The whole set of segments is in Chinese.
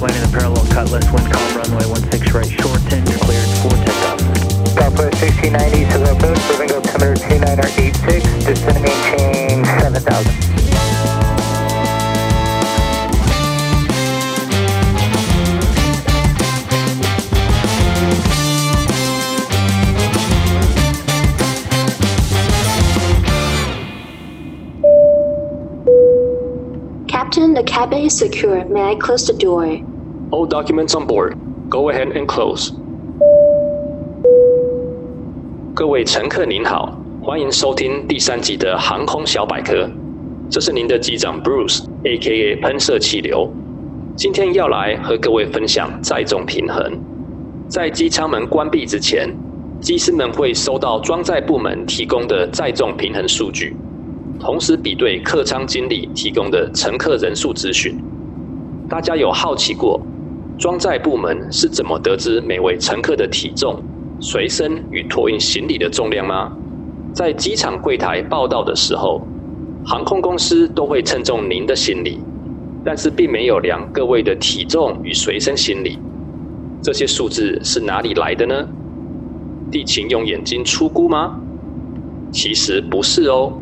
landing the parallel cutlass, wind calm runway 16 right, shorten, you're cleared for takeoff. Southwest 1690 to the approach, moving altimeter 2986, descending the cabin is secure. May I close the door? All documents on board. Go ahead and close. 各位乘客您好，欢迎收听第三集的航空小百科。这是您的机长 Bruce，A.K.A. 喷射气流。今天要来和各位分享载重平衡。在机舱门关闭之前，机师们会收到装载部门提供的载重平衡数据。同时比对客舱经理提供的乘客人数资讯。大家有好奇过，装载部门是怎么得知每位乘客的体重、随身与托运行李的重量吗？在机场柜台报到的时候，航空公司都会称重您的行李，但是并没有量各位的体重与随身行李。这些数字是哪里来的呢？地勤用眼睛粗估吗？其实不是哦。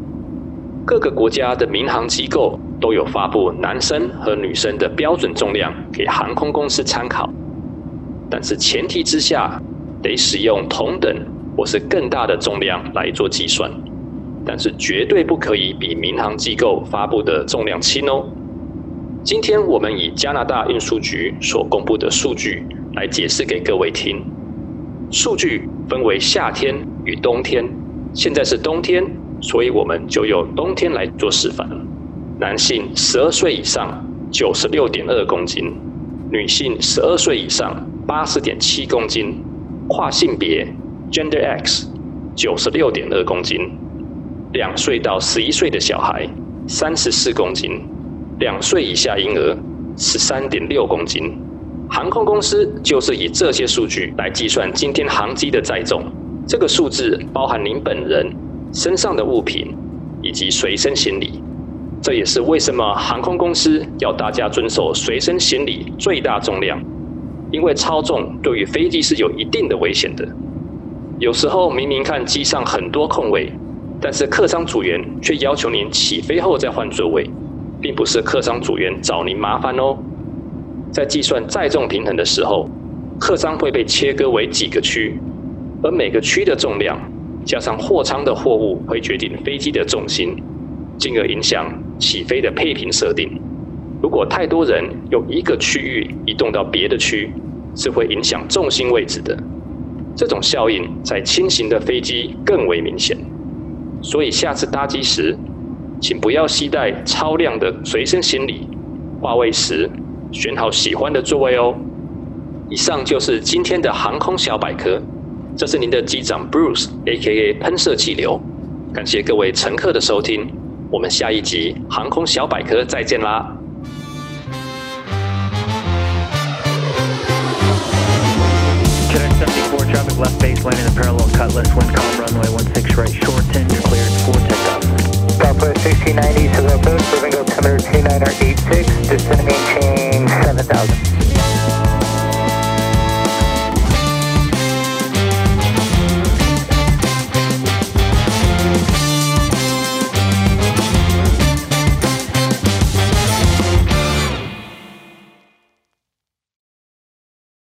各个国家的民航机构都有发布男生和女生的标准重量给航空公司参考，但是前提之下得使用同等或是更大的重量来做计算，但是绝对不可以比民航机构发布的重量轻哦。今天我们以加拿大运输局所公布的数据来解释给各位听。数据分为夏天与冬天，现在是冬天。所以我们就用冬天来做示范。男性十二岁以上九十六点二公斤，女性十二岁以上八十点七公斤，跨性别 Gender X 九十六点二公斤，两岁到十一岁的小孩三十四公斤，两岁以下婴儿十三点六公斤。航空公司就是以这些数据来计算今天航机的载重，这个数字包含您本人。身上的物品以及随身行李，这也是为什么航空公司要大家遵守随身行李最大重量，因为超重对于飞机是有一定的危险的。有时候明明看机上很多空位，但是客舱组员却要求您起飞后再换座位，并不是客舱组员找您麻烦哦。在计算载重平衡的时候，客舱会被切割为几个区，而每个区的重量。加上货舱的货物会决定飞机的重心，进而影响起飞的配平设定。如果太多人由一个区域移动到别的区，是会影响重心位置的。这种效应在轻型的飞机更为明显。所以下次搭机时，请不要携带超量的随身行李。划位时选好喜欢的座位哦。以上就是今天的航空小百科。这是您的机长 Bruce，A.K.A. 喷射气流。感谢各位乘客的收听，我们下一集航空小百科再见啦。